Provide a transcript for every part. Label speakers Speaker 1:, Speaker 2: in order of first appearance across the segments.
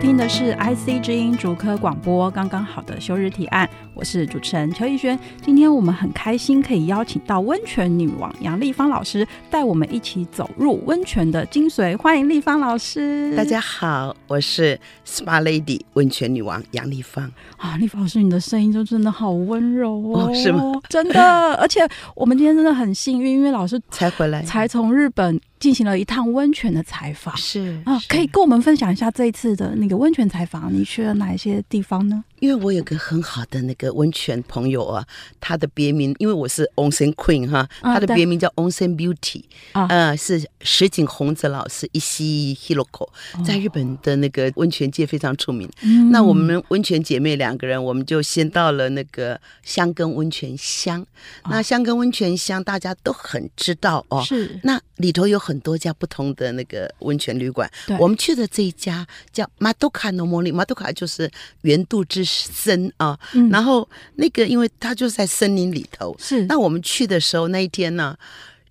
Speaker 1: 听的是 IC 之音竹科广播，刚刚好的休日提案，我是主持人邱逸轩。今天我们很开心可以邀请到温泉女王杨丽芳老师，带我们一起走入温泉的精髓。欢迎丽芳老师！
Speaker 2: 大家好，我是 SPA Lady 温泉女王杨丽芳。
Speaker 1: 啊，丽芳老师，你的声音就真的好温柔哦，
Speaker 2: 哦，是吗？
Speaker 1: 真的，而且我们今天真的很幸运，因为老师
Speaker 2: 才回来，
Speaker 1: 才从日本。进行了一趟温泉的采访，
Speaker 2: 是
Speaker 1: 啊，可以跟我们分享一下这一次的那个温泉采访，你去了哪一些地方呢？
Speaker 2: 因为我有个很好的那个温泉朋友啊，他的别名，因为我是 Onsen Queen 哈，他的别名叫 Onsen Beauty，啊、呃，是石井弘子老师，Issey Hiroko，在日本的那个温泉界非常出名。嗯、那我们温泉姐妹两个人，我们就先到了那个香根温泉乡。那香根温泉乡大家都很知道哦，是。那里头有很多家不同的那个温泉旅馆，我们去的这一家叫 Madoka no Mori，Madoka 就是圆度之森啊，嗯、然后那个因为它就是在森林里头，是。那我们去的时候那一天呢，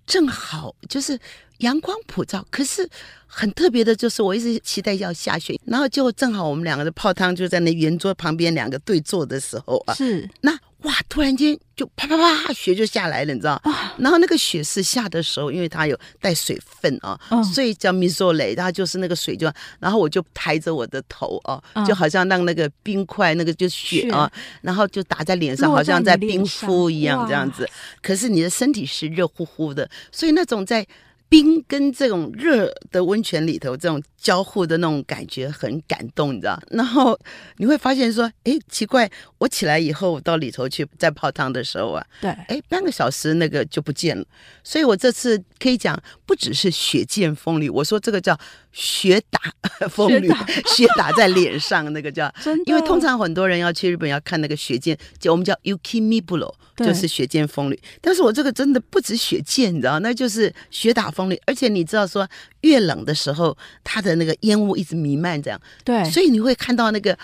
Speaker 2: 正好就是阳光普照，可是很特别的就是我一直期待要下雪，然后就正好我们两个的泡汤就在那圆桌旁边两个对坐的时候啊，是。那。哇！突然间就啪啪啪，雪就下来了，你知道？然后那个雪是下的时候，因为它有带水分啊，所以叫米索雷。然后就是那个水就，然后我就抬着我的头啊，就好像让那个冰块，那个就雪啊，然后就打在脸上，好像在冰敷一样这样子。可是你的身体是热乎乎的，所以那种在。冰跟这种热的温泉里头，这种交互的那种感觉很感动，你知道？然后你会发现说，哎，奇怪，我起来以后到里头去再泡汤的时候啊，对，哎，半个小时那个就不见了。所以我这次可以讲，不只是雪见风吕，我说这个叫雪打 风吕，雪打，在脸上那个叫，真的。因为通常很多人要去日本要看那个雪见，就我们叫 Yukimiburo。就是雪见风吕，但是我这个真的不止雪见，你知道，那就是雪打风吕，而且你知道说，越冷的时候，它的那个烟雾一直弥漫，这样，对，所以你会看到那个，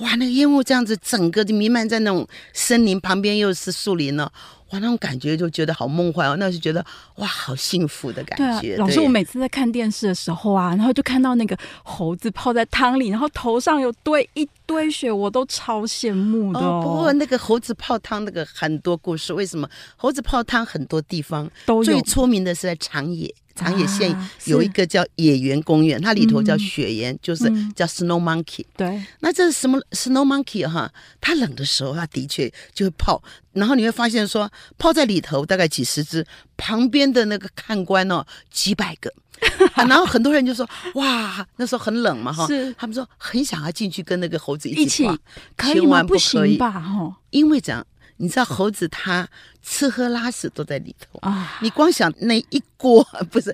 Speaker 2: 哇，那个烟雾这样子，整个就弥漫在那种森林旁边，又是树林呢。哇，那种感觉就觉得好梦幻哦，那就觉得哇，好幸福的感觉。对啊，老师，我每次在看电视的时候啊，然后就看到那个猴子泡在汤里，然后头上有堆一堆雪，我都超羡慕的哦。哦，不过那个猴子泡汤那个很多故事，为什么猴子泡汤很多地方都有，最出名的是在长野。长野县有一个叫野原公园，它里头叫雪原，就是叫 Snow Monkey。对，那这是什么 Snow Monkey 哈？它冷的时候，它的确就会泡，然后你会发现说，泡在里头大概几十只，旁边的那个看官哦，几百个，然后很多人就说哇，那时候很冷嘛哈，他们说很想要进去跟那个猴子一起泡，千万不可以。吧哈，因为这样。你知道猴子它吃喝拉屎都在里头啊！你光想那一锅不是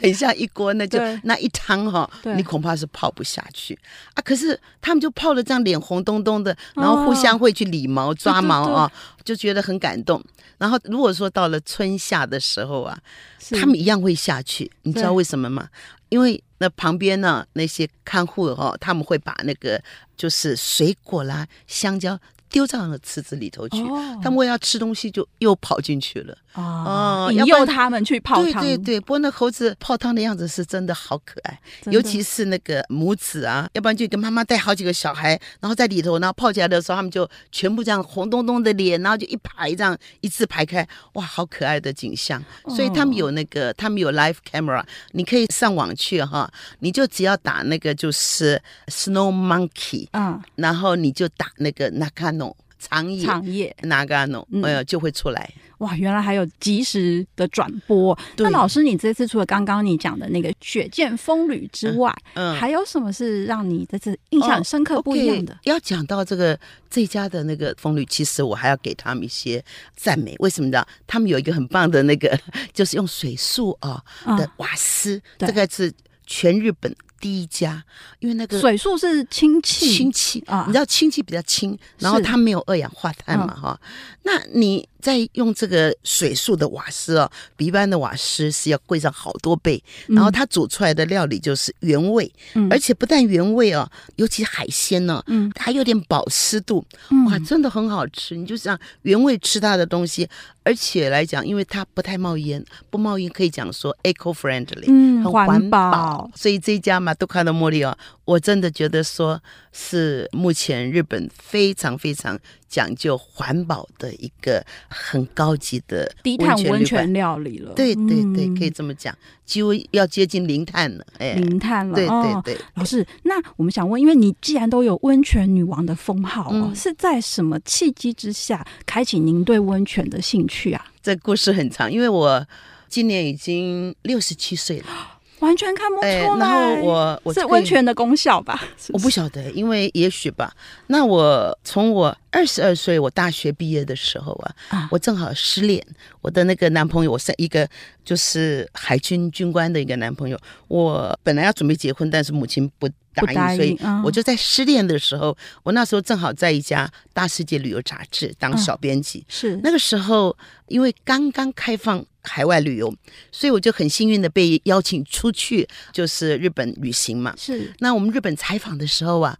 Speaker 2: 很像一锅，那就那一汤哈，你恐怕是泡不下去啊！可是他们就泡了这样脸红彤彤的，然后互相会去理毛抓毛啊，就觉得很感动。然后如果说到了春夏的时候啊，他们一样会下去，你知道为什么吗？因为那旁边呢那些看护哈，他们会把那个就是水果啦、香蕉。丢到那个池子里头去，哦、他们为要吃东西就又跑进去了。哦，引诱他们去泡汤。对对对，不过那猴子泡汤的样子是真的好可爱，尤其是那个母子啊，要不然就跟妈妈带好几个小孩，然后在里头，然后泡起来的时候，他们就全部这样红彤彤的脸，然后就一排这样一字排开，哇，好可爱的景象。所以他们有那个，他们有 live camera，你可以上网去哈，你就只要打那个就是 snow monkey，嗯，然后你就打那个 Nakano 长野长野 Nagano，哎呀，就会出来。哇，原来还有及时的转播。那老师，你这次除了刚刚你讲的那个雪见风吕之外，嗯，嗯还有什么是让你这次印象深刻不一样的？哦 okay，要讲到这个这家的那个风吕，其实我还要给他们一些赞美。为什么呢？他们有一个很棒的那个，就是用水素啊的瓦斯，嗯、这个是。全日本第一家，因为那个
Speaker 1: 水素是氢气，
Speaker 2: 氢气啊，你知道氢气比较轻，然后它没有二氧化碳嘛，哈、嗯，那你。再用这个水素的瓦斯哦，比一般的瓦斯是要贵上好多倍。然后它煮出来的料理就是原味，嗯、而且不但原味哦，尤其海鲜呢、哦，嗯，还有点保湿度，哇，真的很好吃。你就像原味吃它的东西，而且来讲，因为它不太冒烟，不冒烟可以讲说 eco friendly，嗯，很环保。所以这一家马杜卡的茉莉哦，我真的觉得说是目前日本非常非常。讲究环保的一个很高级的
Speaker 1: 低碳温泉料理了，
Speaker 2: 对对对，可以这么讲，几乎要接近零碳了，哎，
Speaker 1: 零碳了。
Speaker 2: 对对对，
Speaker 1: 老师，那我们想问，因为你既然都有温泉女王的封号哦，是在什么契机之下开启您对温泉的兴趣啊？
Speaker 2: 这故事很长，因为我今年已经六十七岁了。
Speaker 1: 完全看不出来，
Speaker 2: 欸、然后我我
Speaker 1: 是温泉的功效吧？是 是
Speaker 2: 我不晓得，因为也许吧。那我从我二十二岁，我大学毕业的时候啊，啊我正好失恋，我的那个男朋友，我是一个就是海军军官的一个男朋友。我本来要准备结婚，但是母亲不答应，答应所以我就在失恋的时候，嗯、我那时候正好在一家大世界旅游杂志当小编辑。
Speaker 1: 嗯、是
Speaker 2: 那个时候，因为刚刚开放。海外旅游，所以我就很幸运的被邀请出去，就是日本旅行嘛。
Speaker 1: 是，
Speaker 2: 那我们日本采访的时候啊，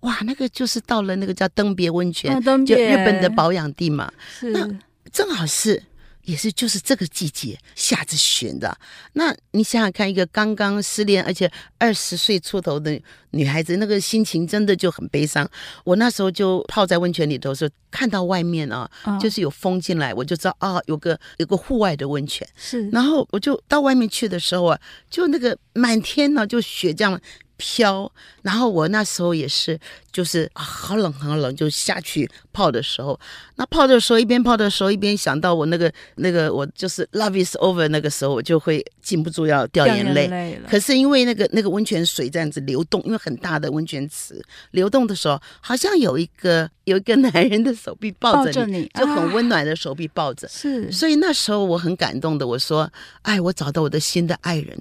Speaker 2: 哇，那个就是到了那个叫登别温泉，
Speaker 1: 啊、登别
Speaker 2: 就日本的保养地嘛。
Speaker 1: 是，
Speaker 2: 那正好是。也是就是这个季节下着雪的，那你想想看，一个刚刚失恋而且二十岁出头的女孩子，那个心情真的就很悲伤。我那时候就泡在温泉里头，说看到外面啊，就是有风进来，我就知道啊，有个有个户外的温泉。
Speaker 1: 是，
Speaker 2: 然后我就到外面去的时候啊，就那个满天呢，就雪这样。飘，然后我那时候也是，就是啊，好冷好冷，就下去泡的时候，那泡的时候一边泡的时候一边想到我那个那个我就是 love is over 那个时候，我就会禁不住要掉眼
Speaker 1: 泪。
Speaker 2: 可是因为那个那个温泉水这样子流动，因为很大的温泉池流动的时候，好像有一个有一个男人的手臂抱着你，
Speaker 1: 着你，
Speaker 2: 就很温暖的手臂抱着。
Speaker 1: 是、啊，
Speaker 2: 所以那时候我很感动的，我说，哎，我找到我的新的爱人。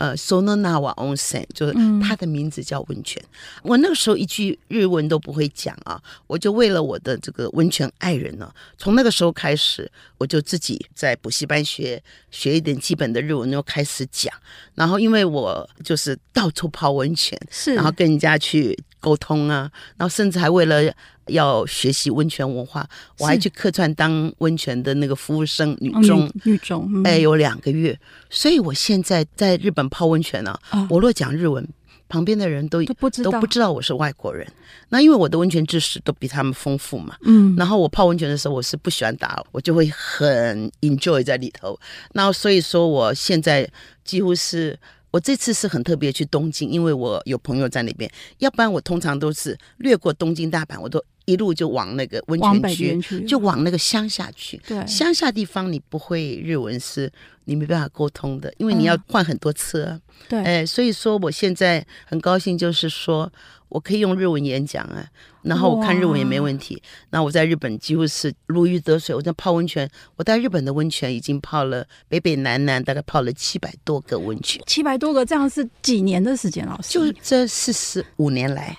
Speaker 2: 呃，Sononawa Onsen 就是它的名字叫温泉。嗯、我那个时候一句日文都不会讲啊，我就为了我的这个温泉爱人呢，从那个时候开始，我就自己在补习班学学一点基本的日文，又开始讲。然后因为我就是到处泡温泉，
Speaker 1: 是，
Speaker 2: 然后跟人家去沟通啊，然后甚至还为了。要学习温泉文化，我还去客串当温泉的那个服务生，女中，
Speaker 1: 哦、女中，嗯、
Speaker 2: 哎，有两个月。所以我现在在日本泡温泉呢、啊，哦、我若讲日文，旁边的人都
Speaker 1: 都不知道，
Speaker 2: 都不知道我是外国人。那因为我的温泉知识都比他们丰富嘛，
Speaker 1: 嗯。
Speaker 2: 然后我泡温泉的时候，我是不喜欢打，我就会很 enjoy 在里头。那所以说，我现在几乎是。我这次是很特别去东京，因为我有朋友在那边。要不然我通常都是略过东京、大阪，我都一路就往那个温泉区，就往那个乡下去。
Speaker 1: 对，
Speaker 2: 乡下地方你不会日文是，你没办法沟通的，因为你要换很多车。嗯、
Speaker 1: 对，
Speaker 2: 哎，所以说我现在很高兴，就是说。我可以用日文演讲啊，然后我看日文也没问题。那我在日本几乎是如鱼得水。我在泡温泉，我在日本的温泉已经泡了北北南南，大概泡了七百多个温泉。
Speaker 1: 七百多个，这样是几年的时间？老师，
Speaker 2: 就这四十五年来，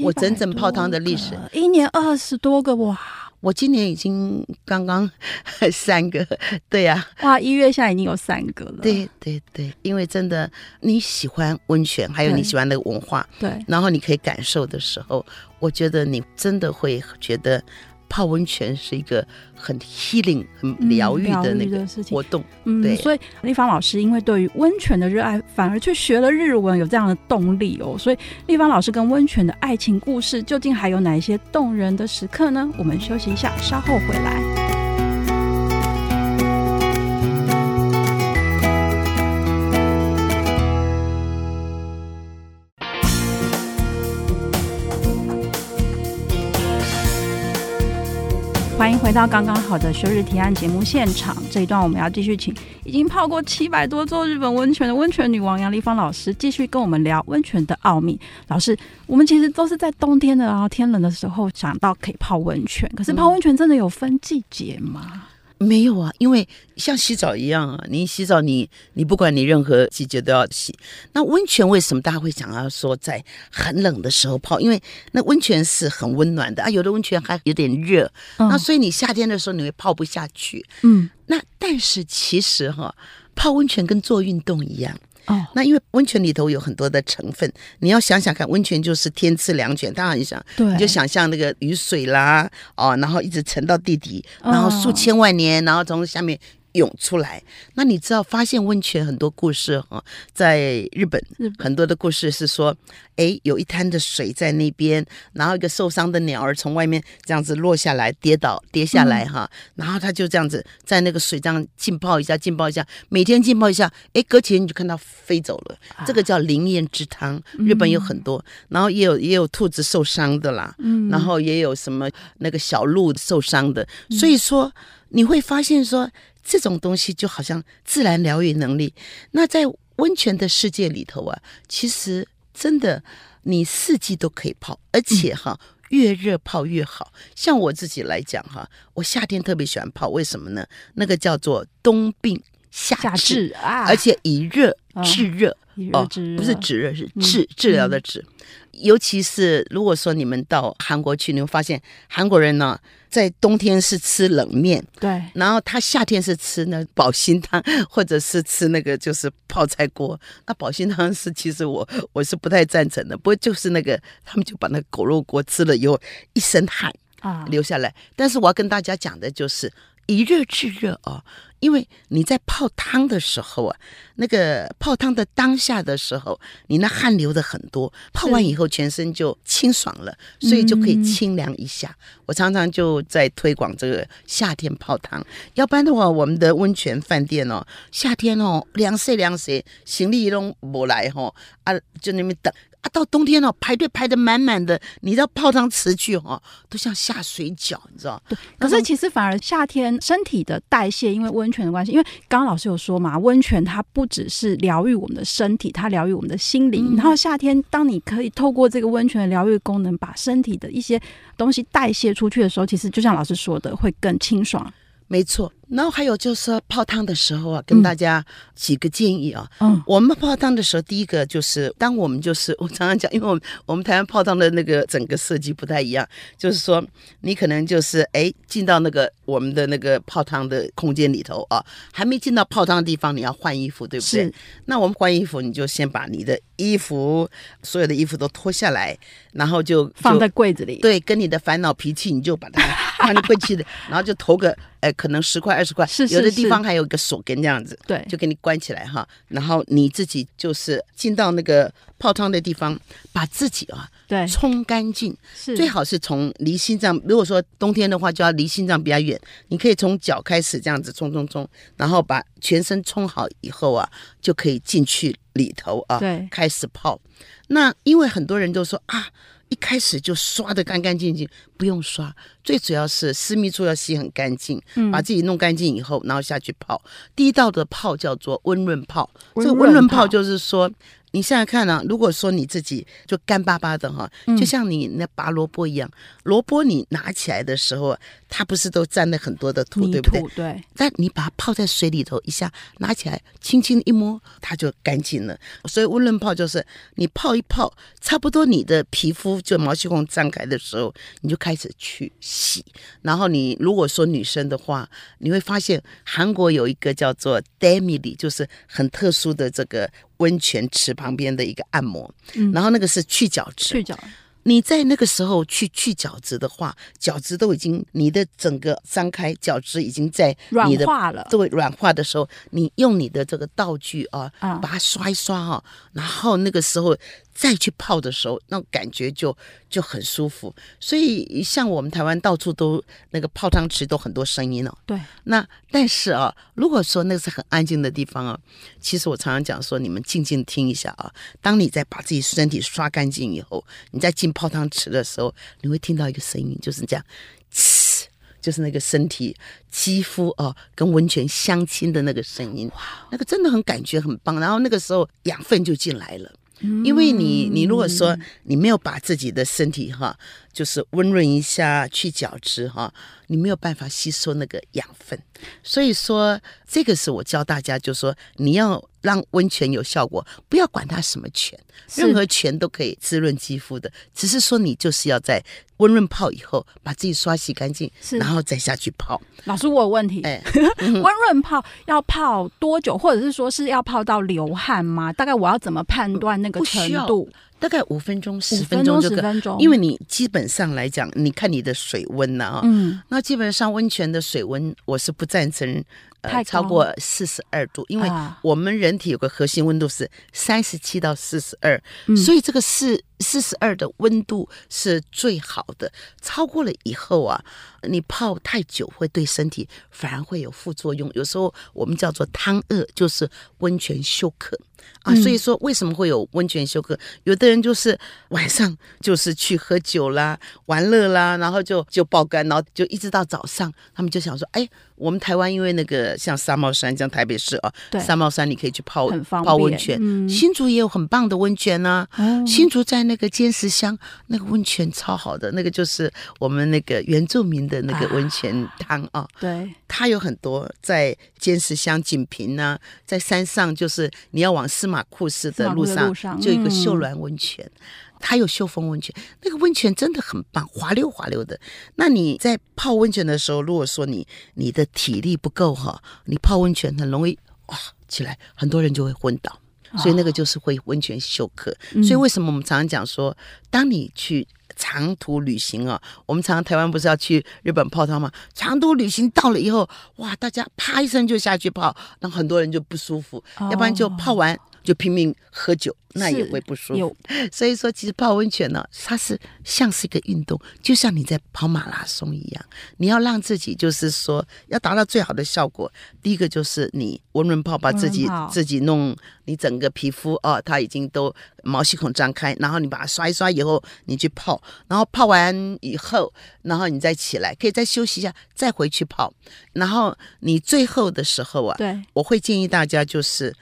Speaker 2: 我整整泡汤的历史，
Speaker 1: 一年二十多个哇。
Speaker 2: 我今年已经刚刚 三个，对呀、
Speaker 1: 啊，哇，一月下已经有三个了。
Speaker 2: 对对对，因为真的你喜欢温泉，还有你喜欢那个文化，
Speaker 1: 对，对
Speaker 2: 然后你可以感受的时候，我觉得你真的会觉得。泡温泉是一个很 healing、很疗愈的那个活动，
Speaker 1: 嗯，对。所以丽芳老师因为对于温泉的热爱，反而去学了日文，有这样的动力哦。所以丽芳老师跟温泉的爱情故事，究竟还有哪一些动人的时刻呢？我们休息一下，稍后回来。回到刚刚好的休日提案节目现场。这一段我们要继续请已经泡过七百多座日本温泉的温泉女王杨丽芳老师继续跟我们聊温泉的奥秘。老师，我们其实都是在冬天的，然后天冷的时候想到可以泡温泉，可是泡温泉真的有分季节吗？
Speaker 2: 没有啊，因为像洗澡一样啊，你洗澡你你不管你任何季节都要洗。那温泉为什么大家会想要说在很冷的时候泡？因为那温泉是很温暖的啊，有的温泉还有点热，嗯、那所以你夏天的时候你会泡不下去。嗯，那但是其实哈，泡温泉跟做运动一样。哦，那因为温泉里头有很多的成分，你要想想看，温泉就是天赐良泉，当然你想，对，你就想象那个雨水啦，哦，然后一直沉到地底，然后数千万年，然后从下面。涌出来，那你知道发现温泉很多故事哈，在日本，很多的故事是说，哎，有一滩的水在那边，然后一个受伤的鸟儿从外面这样子落下来，跌倒跌下来哈，嗯、然后它就这样子在那个水这样浸泡一下，浸泡一下，每天浸泡一下，哎，隔天你就看到飞走了，啊、这个叫灵验之汤，日本有很多，嗯、然后也有也有兔子受伤的啦，嗯，然后也有什么那个小鹿受伤的，嗯、所以说你会发现说。这种东西就好像自然疗愈能力。那在温泉的世界里头啊，其实真的你四季都可以泡，而且哈，越热泡越好。像我自己来讲哈，我夏天特别喜欢泡，为什么呢？那个叫做冬病夏治啊，而且以热治热哦，不是止热，是治治疗的治。尤其是如果说你们到韩国去，你会发现韩国人呢，在冬天是吃冷面，对，然后他夏天是吃那保心汤，或者是吃那个就是泡菜锅。那保心汤是其实我我是不太赞成的，不过就是那个他们就把那个狗肉锅吃了以后一身汗啊流下来。但是我要跟大家讲的就是以热制热啊。因为你在泡汤的时候啊，那个泡汤的当下的时候，你那汗流的很多，泡完以后全身就清爽了，所以就可以清凉一下。嗯、我常常就在推广这个夏天泡汤，要不然的话，我们的温泉饭店哦，夏天哦凉水凉水，行李都不来哈、哦、啊，就那边等。啊，到冬天了，排队排的满满的，你到泡汤池去哦，都像下水饺，你知道？对。可是其实反而夏天身体的代谢，因为温泉的关系，因为刚刚老师有说嘛，温泉它不只是疗愈我们的身体，它疗愈我们的心灵。嗯、然后夏天，当你可以透过这个温泉的疗愈功能，把身体的一些东西代谢出去的时候，其实就像老师说的，会更清爽。没错，然后还有就是说泡汤的时候啊，跟大家几个建议啊。嗯，我们泡汤的时候，第一个就是，当我们就是我常常讲，因为我们我们台湾泡汤的那个整个设计不太一样，就是说你可能就是哎进到那个我们的那个泡汤的空间里头啊，还没进到泡汤的地方，你要换衣服，对不对？是。那我们换衣服，你就先把你的衣服所有的衣服都脱下来，然后就，就放在柜子里。对，跟你的烦恼脾气，你就把它放在柜子里，然后就投个。哎，可能十块二十块，是有的地方还有一个锁跟这样子，对，就给你关起来哈。然后你自己就是进到那个泡汤的地方，把自己啊，对，冲干净，是最好是从离心脏，如果说冬天的话，就要离心脏比较远，你可以从脚开始这样子冲冲冲，然后把全身冲好以后啊，就可以进去里头啊，对，开始泡。那因为很多人都说啊。一开始就刷的干干净净，不用刷，最主要是私密处要洗很干净，嗯、把自己弄干净以后，然后下去泡。第一道的泡叫做温润泡，这个温润泡就是说。你现在看呢、啊？如果说你自己就干巴巴的哈，就像你那拔萝卜一样，萝卜你拿起来的时候，它不是都沾了很多的土，对不对？对。但你把它泡在水里头，一下拿起来，轻轻一摸，它就干净了。所以温润泡就是你泡一泡，差不多你的皮肤就毛细孔张开的时候，你就开始去洗。然后你如果说女生的话，你会发现韩国有一个叫做 Daemili，就是很特殊的这个。温泉池旁边的一个按摩，嗯、然后那个是去角质。去角，你在那个时候去去角质的话，角质都已经你的整个张开，角质已经在软化了。对，软化的时候，你用你的这个道具啊，啊把它刷一刷哈、啊，然后那个时候。再去泡的时候，那种感觉就就很舒服。所以像我们台湾到处都那个泡汤池都很多声音哦。对。那但是啊，如果说那是很安静的地方啊，其实我常常讲说，你们静静听一下啊。当你在把自己身体刷干净以后，你再进泡汤池的时候，你会听到一个声音，就是这样，呲，就是那个身体肌肤啊跟温泉相亲的那个声音。哇，那个真的很感觉很棒。然后那个时候养分就进来了。因为你，你如果说你没有把自己的身体哈就是温润一下，去角质哈，你没有办法吸收那个养分。所以说，这个是我教大家，就是说你要让温泉有效果，不要管它什么泉，任何泉都可以滋润肌肤的，只是说你就是要在温润泡以后，把自己刷洗干净，然后再下去泡。
Speaker 1: 老师，我有问题，哎，温润泡要泡多久，或者是说是要泡到流汗吗？大概我要怎么判断那个程度？
Speaker 2: 大概五分钟、十分钟就可以，因为你基本上来讲，你看你的水温呐啊，嗯，那基本上温泉的水温，我是不赞成。呃，超过四十二度，因为我们人体有个核心温度是三十七到四十二，所以这个四四十二的温度是最好的。超过了以后啊，你泡太久会对身体反而会有副作用。有时候我们叫做汤饿，就是温泉休克啊。所以说，为什么会有温泉休克？有的人就是晚上就是去喝酒啦、玩乐啦，然后就就爆肝，然后就一直到早上，他们就想说，哎。我们台湾因为那个像三毛山，像台北市啊，对三毛山你可以去泡泡温泉。嗯、新竹也有很棒的温泉呢、啊。哦、新竹在那个尖石乡，那个温泉超好的，那个就是我们那个原住民的那个温泉汤啊。对，它有很多在尖石乡锦屏呢，在山上就是你要往司马库斯的路上，路上就一个秀峦温泉。嗯还有秀峰温泉，那个温泉真的很棒，滑溜滑溜的。那你在泡温泉的时候，如果说你你的体力不够哈，你泡温泉很容易哇起来，很多人就会昏倒，所以那个就是会温泉休克。哦、所以为什么我们常常讲说，当你去长途旅行啊，我们常常台湾不是要去日本泡汤吗？长途旅行到了以后，哇，大家啪一声就下去泡，那很多人就不舒服，哦、要不然就泡完。就拼命喝酒，那也会不舒服。所以说，其实泡温泉呢，它是像是一个运动，就像你在跑马拉松一样。你要让自己就是说，要达到最好的效果。第一个就是你温润泡，把自己自己弄，你整个皮肤哦，它已经都毛细孔张开，然后你把它刷一刷以后，你去泡，然后泡完以后，然后你再起来，可以再休息一下，再回去泡。然后你最后的时候啊，对，我会建议大家就是。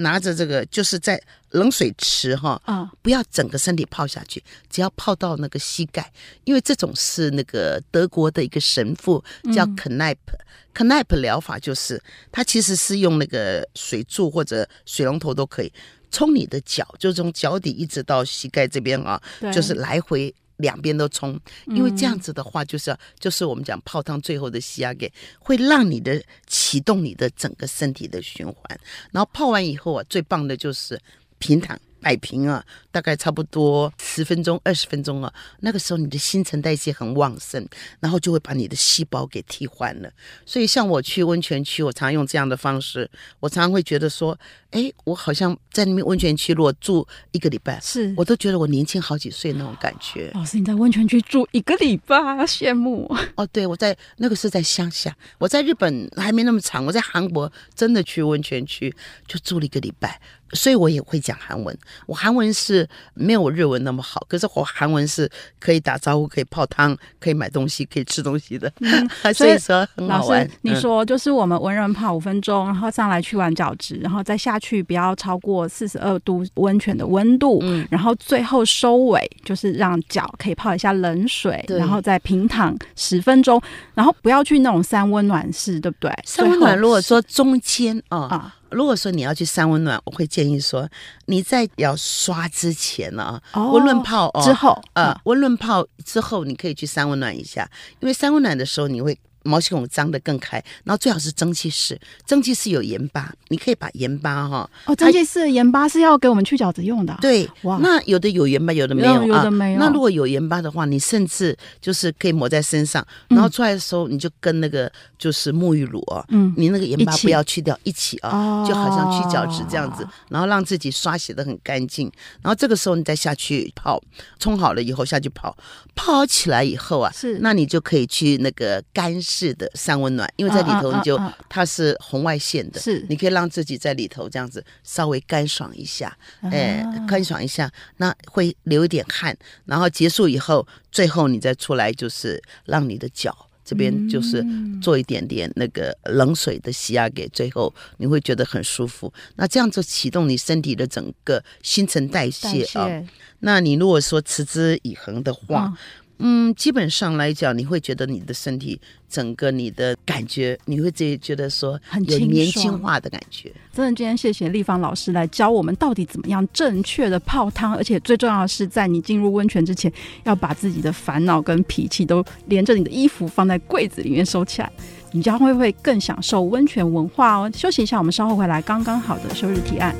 Speaker 2: 拿着这个，就是在冷水池哈，啊，不要整个身体泡下去，只要泡到那个膝盖，因为这种是那个德国的一个神父叫 Kneipp，Kneipp 疗法就是他其实是用那个水柱或者水龙头都可以冲你的脚，就从脚底一直到膝盖这边啊，就是来回。两边都冲，因为这样子的话，就是要就是我们讲泡汤最后的洗压给，会让你的启动你的整个身体的循环。然后泡完以后啊，最棒的就是平躺。摆平啊，大概差不多十分钟、二十分钟啊，那个时候你的新陈代谢很旺盛，然后就会把你的细胞给替换了。所以像我去温泉区，我常用这样的方式，我常常会觉得说，哎，我好像在那边温泉区如果住一个礼拜，是我都觉得我年轻好几岁那种感觉。
Speaker 1: 老师，你在温泉区住一个礼拜，羡慕
Speaker 2: 哦。对，我在那个是在乡下，我在日本还没那么长，我在韩国真的去温泉区就住了一个礼拜。所以我也会讲韩文，我韩文是没有我日文那么好，可是我韩文是可以打招呼、可以泡汤、可以买东西、可以吃东西的。嗯，所以说很好玩。
Speaker 1: 你说就是我们文人泡五分钟，然后上来去玩饺子，然后再下去不要超过四十二度温泉的温度，嗯，然后最后收尾就是让脚可以泡一下冷水，然后再平躺十分钟，然后不要去那种三温暖室，对不对？
Speaker 2: 三温暖如果说中间啊。啊如果说你要去三温暖，我会建议说你在要刷之前呢，啊，温润泡哦，之后，呃，温润泡之后你可以去三温暖一下，因为三温暖的时候你会。毛细孔张得更开，然后最好是蒸汽室，蒸汽室有盐巴，你可以把盐巴哈
Speaker 1: 哦，蒸汽室盐巴是要给我们去角质用的。
Speaker 2: 对，哇，那有的有盐巴，有的没有，有的没有。那如果有盐巴的话，你甚至就是可以抹在身上，然后出来的时候你就跟那个就是沐浴乳啊，嗯，你那个盐巴不要去掉，一起啊，就好像去角质这样子，然后让自己刷洗的很干净，然后这个时候你再下去泡，冲好了以后下去泡，泡好起来以后啊，是，那你就可以去那个干。是的，三温暖，因为在里头你就、啊啊啊、它是红外线的，是你可以让自己在里头这样子稍微干爽一下，哎、啊，干爽一下，那会流一点汗，然后结束以后，最后你再出来就是让你的脚这边就是做一点点那个冷水的洗压，给最后你会觉得很舒服。那这样就启动你身体的整个新陈代谢啊。谢那你如果说持之以恒的话。啊嗯，基本上来讲，你会觉得你的身体整个你的感觉，你会自己觉得说很有年轻化的感觉。
Speaker 1: 真的，今天谢谢立方老师来教我们到底怎么样正确的泡汤，而且最重要的是，在你进入温泉之前，要把自己的烦恼跟脾气都连着你的衣服放在柜子里面收起来，你将会会更享受温泉文化哦。休息一下，我们稍后回来，刚刚好的休日提案。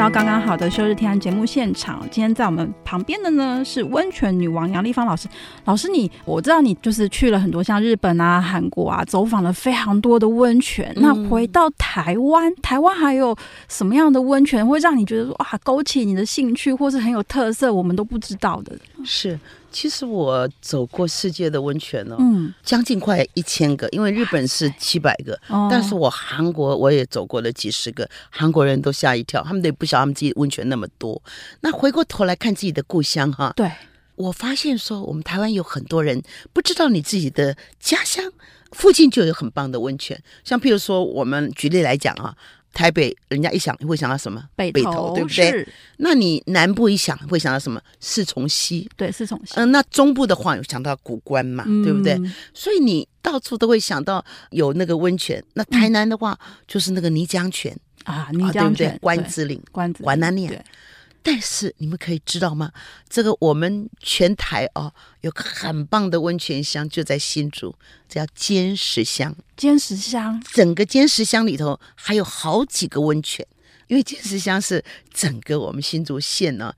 Speaker 1: 到刚刚好的休日天安节目现场，今天在我们旁边的呢是温泉女王杨丽芳老师。老师你，你我知道你就是去了很多像日本啊、韩国啊，走访了非常多的温泉。嗯、那回到台湾，台湾还有什么样的温泉会让你觉得说哇，勾起你的兴趣，或是很有特色，我们都不知道的？
Speaker 2: 是。其实我走过世界的温泉哦，嗯，将近快一千个，因为日本是七百个，哦，但是我韩国我也走过了几十个，韩国人都吓一跳，他们都不晓得他们自己温泉那么多。那回过头来看自己的故乡哈，
Speaker 1: 对，
Speaker 2: 我发现说我们台湾有很多人不知道你自己的家乡附近就有很棒的温泉，像譬如说我们举例来讲啊。台北，人家一想会想到什么？
Speaker 1: 北投，
Speaker 2: 北投对不对？那你南部一想会想到什么？四重溪，
Speaker 1: 对，四重溪。
Speaker 2: 嗯、呃，那中部的话有想到古关嘛，嗯、对不对？所以你到处都会想到有那个温泉。那台南的话，嗯、就是那个泥浆泉
Speaker 1: 啊，泥浆泉，对不对？
Speaker 2: 关子岭，
Speaker 1: 关子，
Speaker 2: 关南念。但是你们可以知道吗？这个我们全台哦，有个很棒的温泉乡，就在新竹，叫尖石乡。
Speaker 1: 尖石乡，
Speaker 2: 整个尖石乡里头还有好几个温泉，因为尖石乡是整个我们新竹县呢，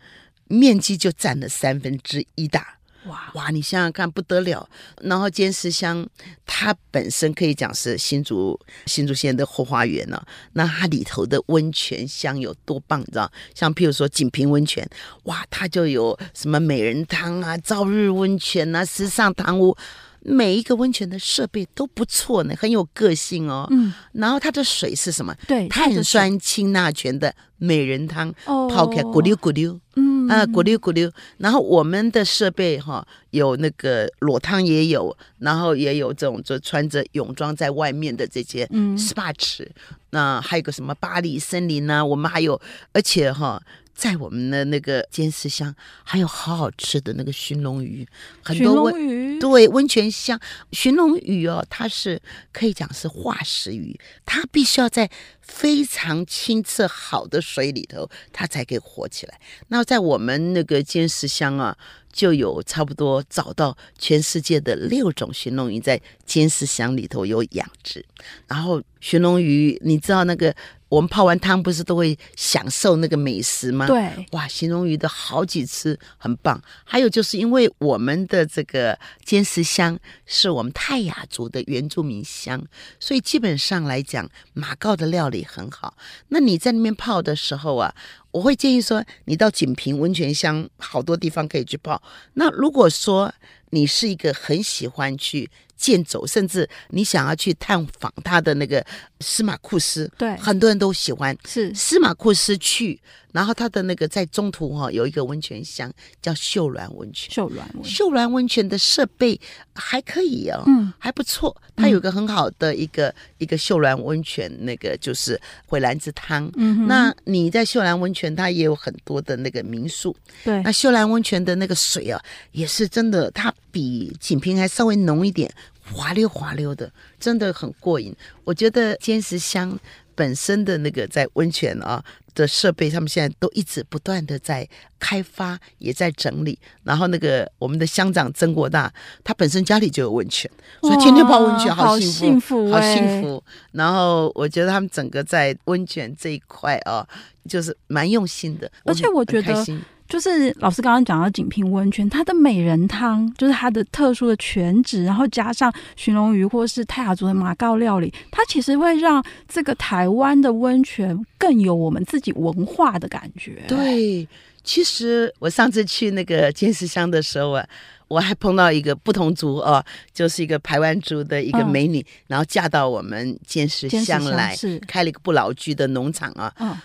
Speaker 2: 面积就占了三分之一大。哇哇！你想想看，不得了。然后尖石乡，它本身可以讲是新竹新竹县的后花园呢、那它里头的温泉乡有多棒，你知道？像譬如说锦屏温泉，哇，它就有什么美人汤啊、朝日温泉啊、时尚堂屋，每一个温泉的设备都不错呢，很有个性哦。嗯。然后它的水是什么？
Speaker 1: 对，
Speaker 2: 碳酸氢钠泉的美人汤，哦、泡开咕溜咕溜。嗯。啊，咕溜咕溜，然后我们的设备哈，有那个裸汤也有，然后也有这种就穿着泳装在外面的这些 SPA 池，那、嗯、还有个什么巴黎森林呢、啊？我们还有，而且哈。在我们的那个尖石乡，还有好好吃的那个寻龙鱼，很多温对温泉乡寻龙鱼哦，它是可以讲是化石鱼，它必须要在非常清澈好的水里头，它才可以活起来。那在我们那个尖石乡啊，就有差不多找到全世界的六种寻龙鱼在尖石乡里头有养殖，然后寻龙鱼，你知道那个。我们泡完汤不是都会享受那个美食吗？
Speaker 1: 对，
Speaker 2: 哇，形容鱼的好几次很棒。还有就是因为我们的这个尖石乡是我们泰雅族的原住民乡，所以基本上来讲，马告的料理很好。那你在那边泡的时候啊，我会建议说，你到锦屏温泉乡，好多地方可以去泡。那如果说你是一个很喜欢去。健走，甚至你想要去探访他的那个司马库斯，
Speaker 1: 对，
Speaker 2: 很多人都喜欢。
Speaker 1: 是
Speaker 2: 司马库斯去，然后他的那个在中途哈有一个温泉乡叫秀峦温泉。
Speaker 1: 秀峦温
Speaker 2: 秀峦温泉的设备还可以哦，嗯，还不错。它有个很好的一个、嗯、一个秀峦温泉，那个就是回兰子汤。嗯，那你在秀兰温泉，它也有很多的那个民宿。
Speaker 1: 对，
Speaker 2: 那秀兰温泉的那个水啊，也是真的，它比锦屏还稍微浓一点。滑溜滑溜的，真的很过瘾。我觉得尖石乡本身的那个在温泉啊的设备，他们现在都一直不断的在开发，也在整理。然后那个我们的乡长曾国大，他本身家里就有温泉，所以天天泡温泉，好幸福，好幸福，好幸福。然后我觉得他们整个在温泉这一块啊，就是蛮用心的，
Speaker 1: 而且我觉得。就是老师刚刚讲到锦屏温泉，它的美人汤就是它的特殊的全脂，然后加上寻龙鱼或是泰雅族的马告料理，它其实会让这个台湾的温泉更有我们自己文化的感觉。
Speaker 2: 对，其实我上次去那个尖石乡的时候啊，我还碰到一个不同族哦，就是一个排湾族的一个美女，嗯、然后嫁到我们尖石乡来，是开了一个不老居的农场啊。嗯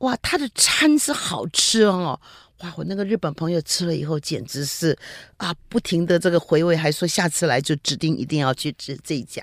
Speaker 2: 哇，他的餐是好吃哦！哇，我那个日本朋友吃了以后简直是啊，不停的这个回味，还说下次来就指定一定要去吃这一家。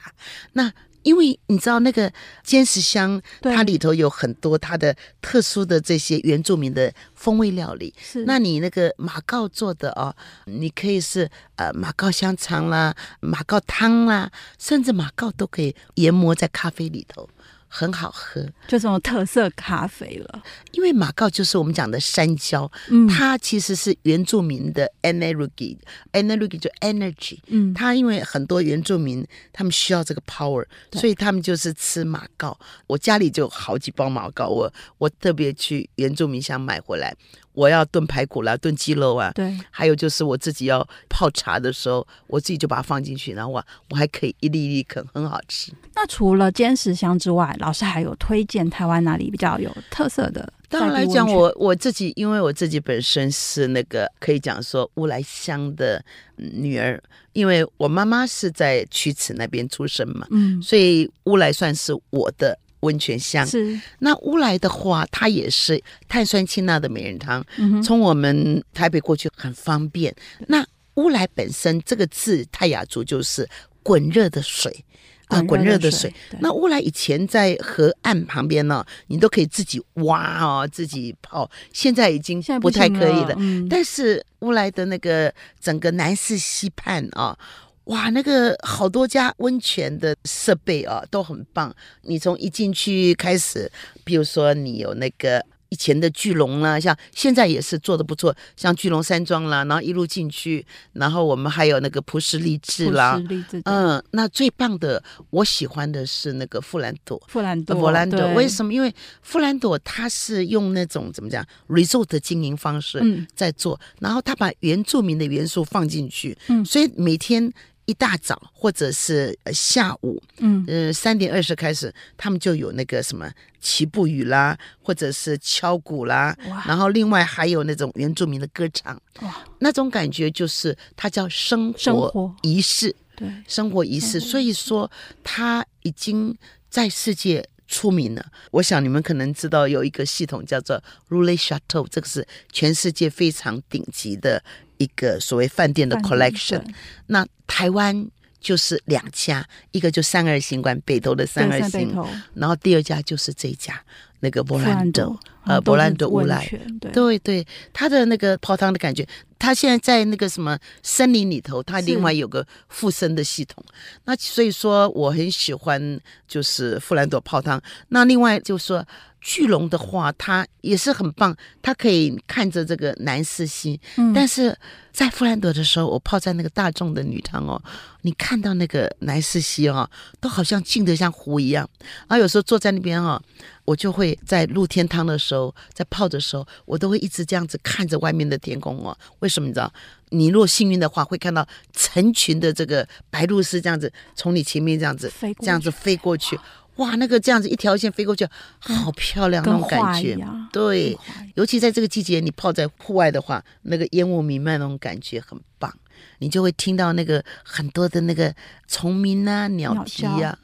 Speaker 2: 那。因为你知道那个坚石香，它里头有很多它的特殊的这些原住民的风味料理。
Speaker 1: 是，
Speaker 2: 那你那个马告做的哦，你可以是呃马告香肠啦、马告汤啦，甚至马告都可以研磨在咖啡里头。很好喝，
Speaker 1: 就这种特色咖啡了。
Speaker 2: 因为马告就是我们讲的山椒，嗯，它其实是原住民的 energy，energy 就 energy，嗯，它因为很多原住民他们需要这个 power，所以他们就是吃马告。我家里就好几包马告，我我特别去原住民乡买回来。我要炖排骨啦，炖鸡肉啊，
Speaker 1: 对，
Speaker 2: 还有就是我自己要泡茶的时候，我自己就把它放进去，然后我我还可以一粒一粒啃，很好吃。
Speaker 1: 那除了尖石香之外，老师还有推荐台湾哪里比较有特色的？
Speaker 2: 当然来讲，我我自己因为我自己本身是那个可以讲说乌来乡的女儿，因为我妈妈是在曲池那边出生嘛，嗯，所以乌来算是我的。温泉乡
Speaker 1: 是
Speaker 2: 那乌来的话，它也是碳酸氢钠的美人汤，嗯，从我们台北过去很方便。那乌来本身这个字泰雅族就是滚热的水啊，滚热的水。那乌来以前在河岸旁边呢，你都可以自己挖哦，自己泡。现在已经不太可以了。了嗯，但是乌来的那个整个南势溪畔啊。哇，那个好多家温泉的设备啊，都很棒。你从一进去开始，比如说你有那个以前的巨龙啦，像现在也是做的不错，像巨龙山庄啦，然后一路进去，然后我们还有那个普石励志啦，嗯，那最棒的，我喜欢的是那个富兰朵，
Speaker 1: 富兰朵，
Speaker 2: 富兰朵，为什么？因为富兰朵它是用那种怎么讲，resort 的经营方式在做，嗯，然后他把原住民的元素放进去，嗯，所以每天。一大早或者是下午，嗯，呃，三点二十开始，他们就有那个什么齐步语啦，或者是敲鼓啦，哇，然后另外还有那种原住民的歌唱，哇，那种感觉就是它叫生活仪式，对，生活仪式，所以说它已经在世界出名了。我想你们可能知道有一个系统叫做 Roulette Chateau，这个是全世界非常顶级的。一个所谓饭店的 collection，那台湾就是两家，一个就三二行馆北投的三二行，然后第二家就是这家那个伯兰德，呃，伯兰德乌来，对。对对，他的那个泡汤的感觉，他现在在那个什么森林里头，他另外有个附身的系统，那所以说我很喜欢就是富兰朵泡汤，那另外就是说。巨龙的话，它也是很棒，它可以看着这个南势溪。嗯，但是在弗兰德的时候，我泡在那个大众的女汤哦，你看到那个南势溪哦，都好像静得像湖一样。然后有时候坐在那边哦，我就会在露天汤的时候，在泡的时候，我都会一直这样子看着外面的天空哦。为什么你知道？你若幸运的话，会看到成群的这个白鹭鸶这样子从你前面这样子这样子飞过去。哇，那个这样子一条线飞过去，好漂亮那种感觉。对，尤其在这个季节，你泡在户外的话，那个烟雾弥漫那种感觉很棒。你就会听到那个很多的那个虫鸣啊、鸟啼啊。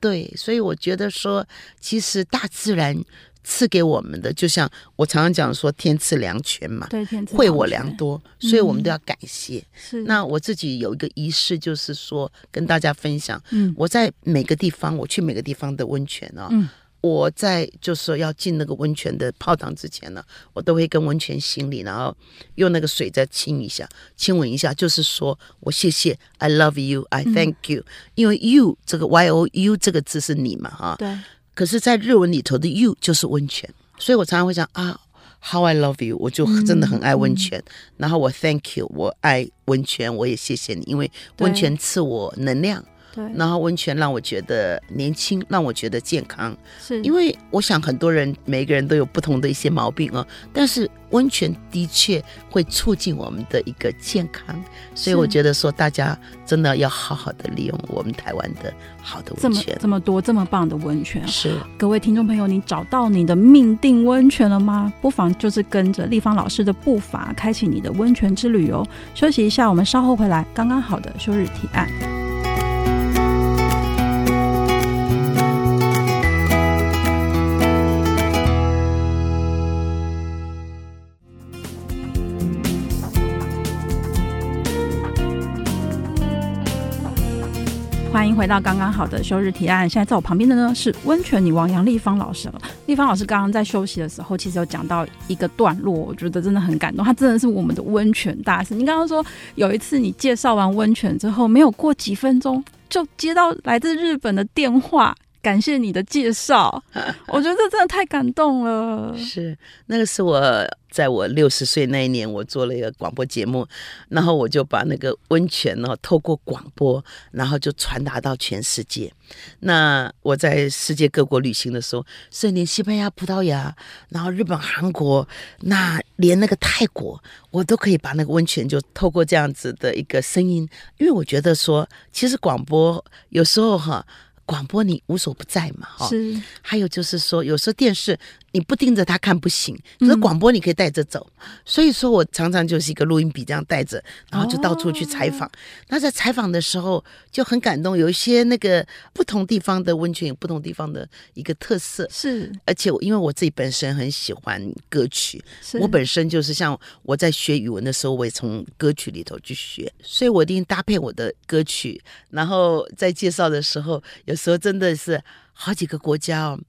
Speaker 2: 对，所以我觉得说，其实大自然。赐给我们的，就像我常常讲说，天赐良泉嘛，
Speaker 1: 对，天赐
Speaker 2: 惠我良多，所以我们都要感谢。
Speaker 1: 嗯、是，
Speaker 2: 那我自己有一个仪式，就是说跟大家分享。嗯，我在每个地方，我去每个地方的温泉啊、哦，嗯，我在就是说要进那个温泉的泡汤之前呢，我都会跟温泉行礼，然后用那个水再亲一下，亲吻一下，就是说我谢谢，I love you，I thank you，、嗯、因为 you 这个 Y O U 这个字是你嘛，哈，
Speaker 1: 对。
Speaker 2: 可是，在日文里头的 “you” 就是温泉，所以我常常会讲啊，“How I love you”，我就真的很爱温泉。嗯、然后我 “Thank you”，我爱温泉，我也谢谢你，因为温泉赐我能量。对，然后温泉让我觉得年轻，让我觉得健康。是，因为我想很多人每个人都有不同的一些毛病啊，但是温泉的确会促进我们的一个健康，所以我觉得说大家真的要好好的利用我们台湾的好的温泉，
Speaker 1: 这么这么多这么棒的温泉。
Speaker 2: 是，
Speaker 1: 各位听众朋友，你找到你的命定温泉了吗？不妨就是跟着立方老师的步伐，开启你的温泉之旅哦。休息一下，我们稍后回来。刚刚好的休日提案。回到刚刚好的休日提案。现在在我旁边的呢是温泉女王杨丽芳老师了。丽芳老师刚刚在休息的时候，其实有讲到一个段落，我觉得真的很感动。她真的是我们的温泉大师。你刚刚说有一次你介绍完温泉之后，没有过几分钟就接到来自日本的电话。感谢你的介绍，我觉得这真的太感动了。
Speaker 2: 是，那个是我在我六十岁那一年，我做了一个广播节目，然后我就把那个温泉呢透过广播，然后就传达到全世界。那我在世界各国旅行的时候，甚至连西班牙、葡萄牙，然后日本、韩国，那连那个泰国，我都可以把那个温泉就透过这样子的一个声音，因为我觉得说，其实广播有时候哈。广播你无所不在嘛，哈。是。还有就是说，有时候电视你不盯着它看不行，可是广播你可以带着走。嗯。所以说我常常就是一个录音笔这样带着，然后就到处去采访。哦。那在采访的时候就很感动，有一些那个不同地方的温泉有不同地方的一个特色。是。而且因为我自己本身很喜欢歌曲，我本身就是像我在学语文的时候，我也从歌曲里头去学，所以我一定搭配我的歌曲，然后在介绍的时候有。说真的是好几个国家哦，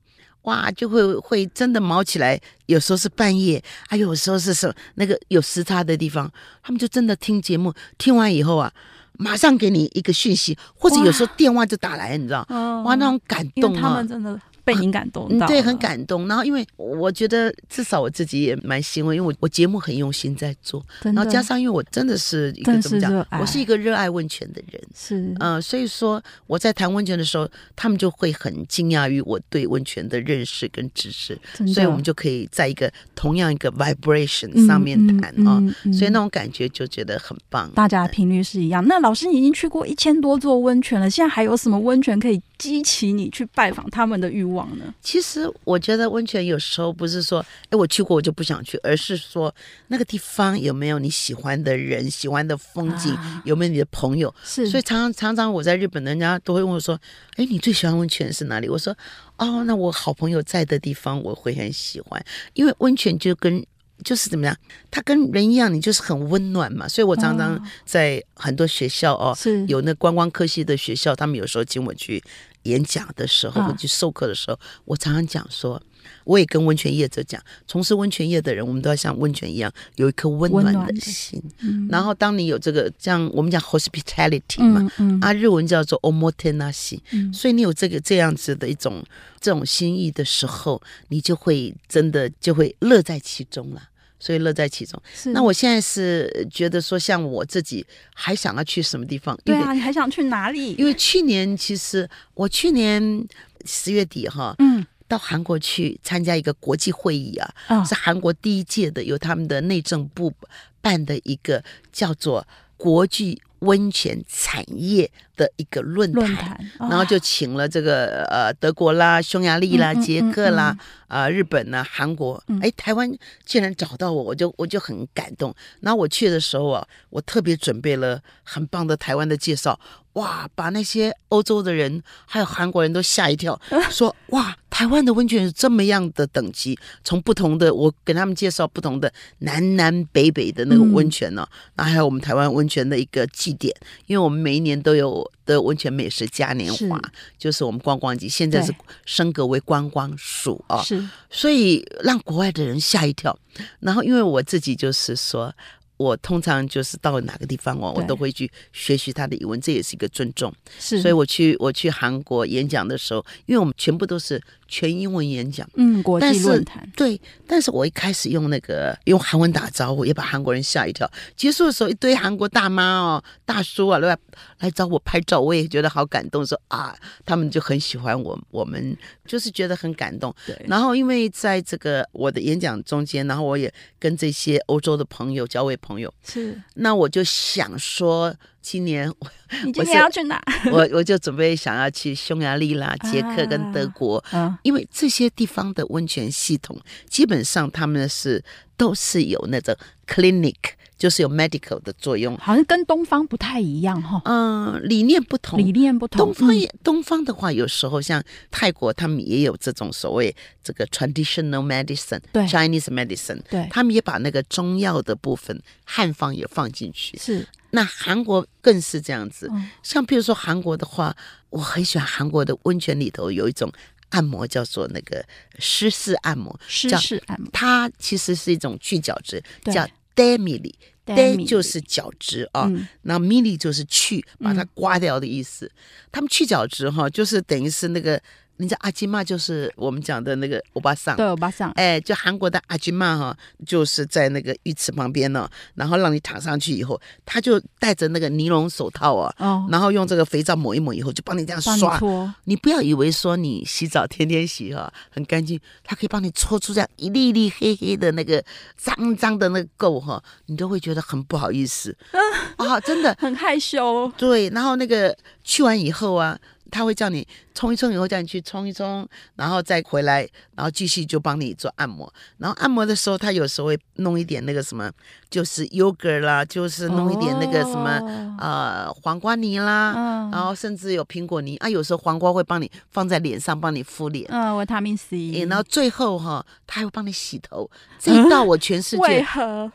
Speaker 2: 哇，就会会真的毛起来。有时候是半夜，还有时候是什么那个有时差的地方，他们就真的听节目，听完以后啊，马上给你一个讯息，或者有时候电话就打来，你知道？哇，那种感动啊，
Speaker 1: 他们真的。被您感动到，
Speaker 2: 啊，对，很感动。然后，因为我觉得至少我自己也蛮欣慰，因为我我节目很用心在做，然后加上因为我真的是一个怎么讲，我是一个热爱温泉的人，是嗯，呃，所以说我在谈温泉的时候，他们就会很惊讶于我对温泉的认识跟知识，所以我们就可以在一个同样一个 vibration 上面谈啊，嗯嗯嗯，所以那种感觉就觉得很棒。
Speaker 1: 大家的频率是一样。那老师，你已经去过一千多座温泉了，现在还有什么温泉可以激起你去拜访他们的欲望呢？
Speaker 2: 其实我觉得温泉有时候不是说，哎，我去过我就不想去，而是说那个地方有没有你喜欢的人、喜欢的风景，啊、有没有你的朋友。是，所以常常常常我在日本，人家都会问我说，哎，你最喜欢温泉是哪里？我说，哦，那我好朋友在的地方我会很喜欢，因为温泉就跟就是怎么样，他跟人一样，你就是很温暖嘛。所以我常常在很多学校哦，是有那观光科系的学校，他们有时候请我去。演讲的时候，或去授课的时候，啊、我常常讲说，我也跟温泉业者讲，从事温泉业的人，我们都要像温泉一样，有一颗温暖的心。然后，当你有这个，像我们讲 hospitality 嘛，嗯嗯、啊，日文叫做 omotenashi，嗯、所以你有这个这样子的一种这种心意的时候，你就会真的就会乐在其中了。所以乐在其中。是那我现在是觉得说，像我自己还想要去什么地方？
Speaker 1: 对啊，你还想去哪里？
Speaker 2: 因为去年其实我去年十月底哈，嗯，到韩国去参加一个国际会议啊，哦、是韩国第一届的，由他们的内政部办的一个叫做国际温泉产业的一个论坛，论坛哦、然后就请了这个呃德国啦、匈牙利啦、捷克啦。啊、呃，日本呢，韩国，哎，台湾竟然找到我，我就我就很感动。然后我去的时候啊，我特别准备了很棒的台湾的介绍，哇，把那些欧洲的人还有韩国人都吓一跳，说哇，台湾的温泉是这么样的等级，从不同的我给他们介绍不同的南南北北的那个温泉呢、啊，那、嗯、还有我们台湾温泉的一个祭典，因为我们每一年都有的温泉美食嘉年华，就是我们观光季，现在是升格为观光署啊。是所以让国外的人吓一跳，然后因为我自己就是说。我通常就是到哪个地方哦，我都会去学习他的语文，这也是一个尊重。是，所以我去我去韩国演讲的时候，因为我们全部都是全英文演讲，
Speaker 1: 嗯，国际论坛。
Speaker 2: 对，但是我一开始用那个用韩文打招呼，也把韩国人吓一跳。结束的时候，一堆韩国大妈哦、大叔啊来来找我拍照，我也觉得好感动，说啊，他们就很喜欢我，我们就是觉得很感动。对。然后因为在这个我的演讲中间，然后我也跟这些欧洲的朋友交为朋友是，那我就想说，今年我
Speaker 1: 你今年要去哪？
Speaker 2: 我我就准备想要去匈牙利啦、捷克跟德国，啊、因为这些地方的温泉系统基本上他们是都是有那种 clinic。就是有 medical 的作用，
Speaker 1: 好像跟东方不太一样哈。
Speaker 2: 嗯，理念不同，
Speaker 1: 理念不同。
Speaker 2: 东方也，东方的话，有时候像泰国，他们也有这种所谓这个 traditional medicine，对，Chinese medicine，对，他们也把那个中药的部分汉方也放进去。是。那韩国更是这样子，像比如说韩国的话，我很喜欢韩国的温泉里头有一种按摩叫做那个湿式按摩，
Speaker 1: 湿式按摩，
Speaker 2: 它其实是一种去角质，叫 Daemili，Dae 就是角质啊，那 Mili 就是去把它刮掉的意思。他们去角质哈，就是等于是那个。你知道阿基妈就是我们讲的那个欧巴桑，
Speaker 1: 对，欧巴桑，
Speaker 2: 哎，就韩国的阿基妈哈，就是在那个浴池旁边呢，然后让你躺上去以后，他就戴着那个尼龙手套啊，哦，然后用这个肥皂抹一抹以后，就帮你这样刷。你，你不要以为说你洗澡天天洗哈很干净，他可以帮你搓出这样一粒粒黑黑的那个脏脏的那个垢哈，你都会觉得很不好意思 啊，真的
Speaker 1: 很害羞。
Speaker 2: 对，然后那个去完以后啊。他会叫你冲一冲，以后叫你去冲一冲，然后再回来，然后继续就帮你做按摩。然后按摩的时候，他有时候会弄一点那个什么，就是 yogurt 啦，就是弄一点那个什么、哦、呃黄瓜泥啦，嗯、然后甚至有苹果泥啊。有时候黄瓜会帮你放在脸上帮你敷脸，
Speaker 1: 嗯，维他命 C。
Speaker 2: 然后最后哈，他还会帮你洗头。这一道我全世界、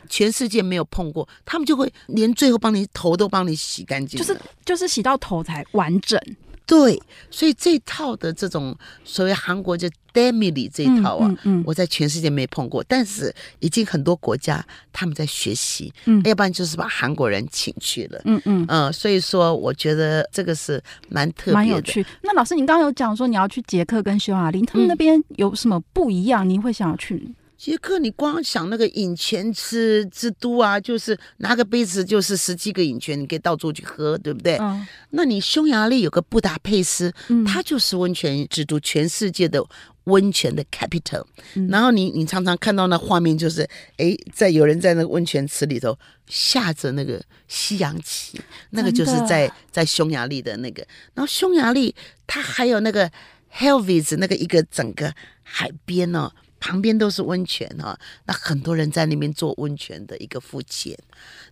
Speaker 2: 全世界没有碰过，他们就会连最后帮你头都帮你洗干净，
Speaker 1: 就是就是洗到头才完整。
Speaker 2: 对，所以这套的这种所谓韩国就 Daemili 这一套啊，嗯嗯嗯、我在全世界没碰过，但是已经很多国家他们在学习，嗯，要不然就是把韩国人请去了，嗯嗯，嗯、呃，所以说我觉得这个是蛮特别的，
Speaker 1: 蛮有趣。那老师，你刚刚有讲说你要去捷克跟匈牙利，他们那边有什么不一样？你会想要去？
Speaker 2: 捷克，你光想那个饮泉之之都啊，就是拿个杯子就是十几个饮泉，你可以到处去喝，对不对？嗯。那你匈牙利有个布达佩斯，嗯，它就是温泉之都，全世界的温泉的 capital。嗯。然后你你常常看到那画面，就是哎，在有人在那个温泉池里头下着那个西洋棋，那个就是在在匈牙利的那个。然后匈牙利它还有那个 Helvis 那个一个整个海边呢、哦。旁边都是温泉哈，那很多人在那边做温泉的一个浮潜。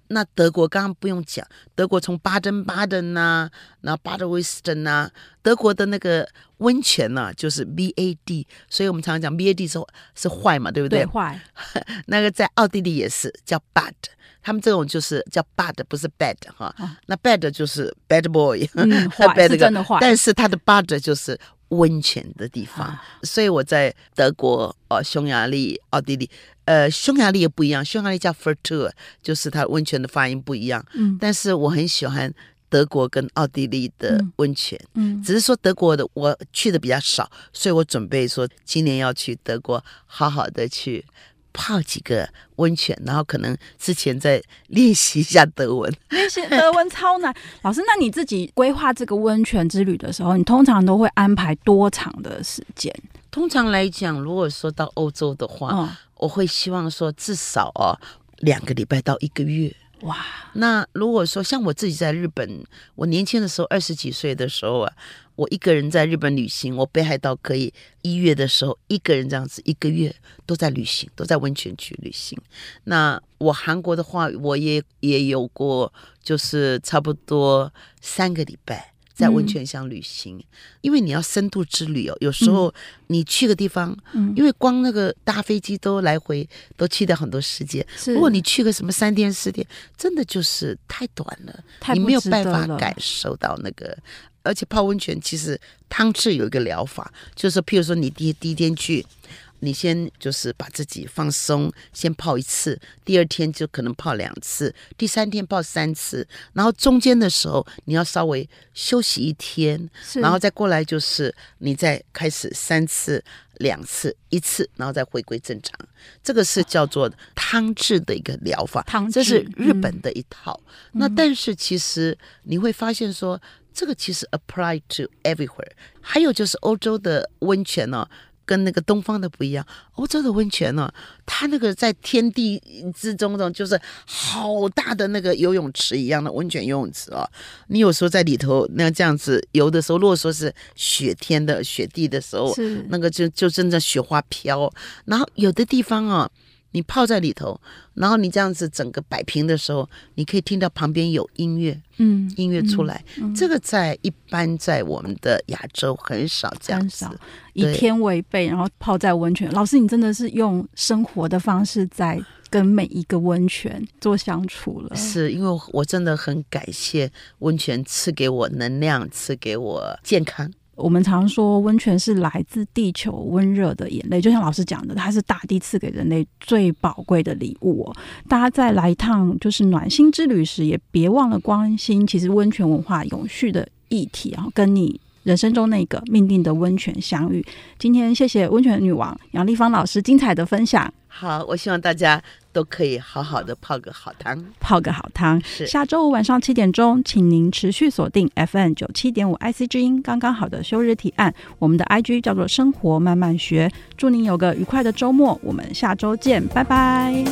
Speaker 2: 那德国刚刚不用讲，德国从巴登巴登呐，然后巴德威斯登呐，德国的那个温泉呢，就是 B A D，所以我们常常讲 B A D 是是坏嘛，对不对？
Speaker 1: 对，坏。
Speaker 2: 那个在奥地利也是叫 Bad，他们这种就是叫 Bad，不是 Bad 哈。那 Bad 就是 Bad Boy，
Speaker 1: 嗯，坏是真的坏。
Speaker 2: 但是他的 Bad 就是。温泉的地方，所以我在德国、哦，匈牙利、奥地利，呃，匈牙利也不一样，匈牙利叫 Furtur，就是它温泉的发音不一样。嗯，但是我很喜欢德国跟奥地利的温泉。嗯，只是说德国的我去的比较少，所以我准备说今年要去德国，好好的去。泡几个温泉，然后可能之前再练习一下德文。
Speaker 1: 练习德文超难，老师，那你自己规划这个温泉之旅的时候，你通常都会安排多长的时间？
Speaker 2: 通常来讲，如果说到欧洲的话，哦、我会希望说至少哦两个礼拜到一个月。哇，那如果说像我自己在日本，我年轻的时候二十几岁的时候啊。我一个人在日本旅行，我北海道可以一月的时候一个人这样子，一个月都在旅行，都在温泉区旅行。那我韩国的话，我也也有过，就是差不多三个礼拜在温泉乡旅行。嗯、因为你要深度之旅哦，有时候你去个地方，嗯、因为光那个搭飞机都来回都去掉很多时间。如果你去个什么三天四天，真的就是太短了，了你没有办法感受到那个。而且泡温泉其实汤池有一个疗法，就是譬如说你第第一天去，你先就是把自己放松，先泡一次，第二天就可能泡两次，第三天泡三次，然后中间的时候你要稍微休息一天，然后再过来就是你再开始三次、两次、一次，然后再回归正常。这个是叫做汤治的一个疗法，汤这是日本的一套。嗯、那但是其实你会发现说。这个其实 apply to everywhere。还有就是欧洲的温泉呢、哦，跟那个东方的不一样。欧洲的温泉呢、哦，它那个在天地之中的，就是好大的那个游泳池一样的温泉游泳池啊。你有时候在里头那这样子游的时候，如果说是雪天的雪地的时候，那个就就真的雪花飘。然后有的地方啊、哦。你泡在里头，然后你这样子整个摆平的时候，你可以听到旁边有音乐，嗯，音乐出来。嗯嗯、这个在一般在我们的亚洲很少这样子，
Speaker 1: 以天为被，然后泡在温泉。老师，你真的是用生活的方式在跟每一个温泉做相处了。
Speaker 2: 是因为我真的很感谢温泉赐给我能量，赐给我健康。
Speaker 1: 我们常说温泉是来自地球温热的眼泪，就像老师讲的，它是大地赐给人类最宝贵的礼物哦。大家在来一趟就是暖心之旅时，也别忘了关心其实温泉文化永续的议题啊，跟你人生中那个命定的温泉相遇。今天谢谢温泉女王杨丽芳老师精彩的分享。
Speaker 2: 好，我希望大家都可以好好的泡个好汤，
Speaker 1: 泡个好汤。
Speaker 2: 是
Speaker 1: 下周五晚上七点钟，请您持续锁定 FM 九七点五 IC 之音，刚刚好的休日提案。我们的 IG 叫做生活慢慢学。祝您有个愉快的周末，我们下周见，拜拜。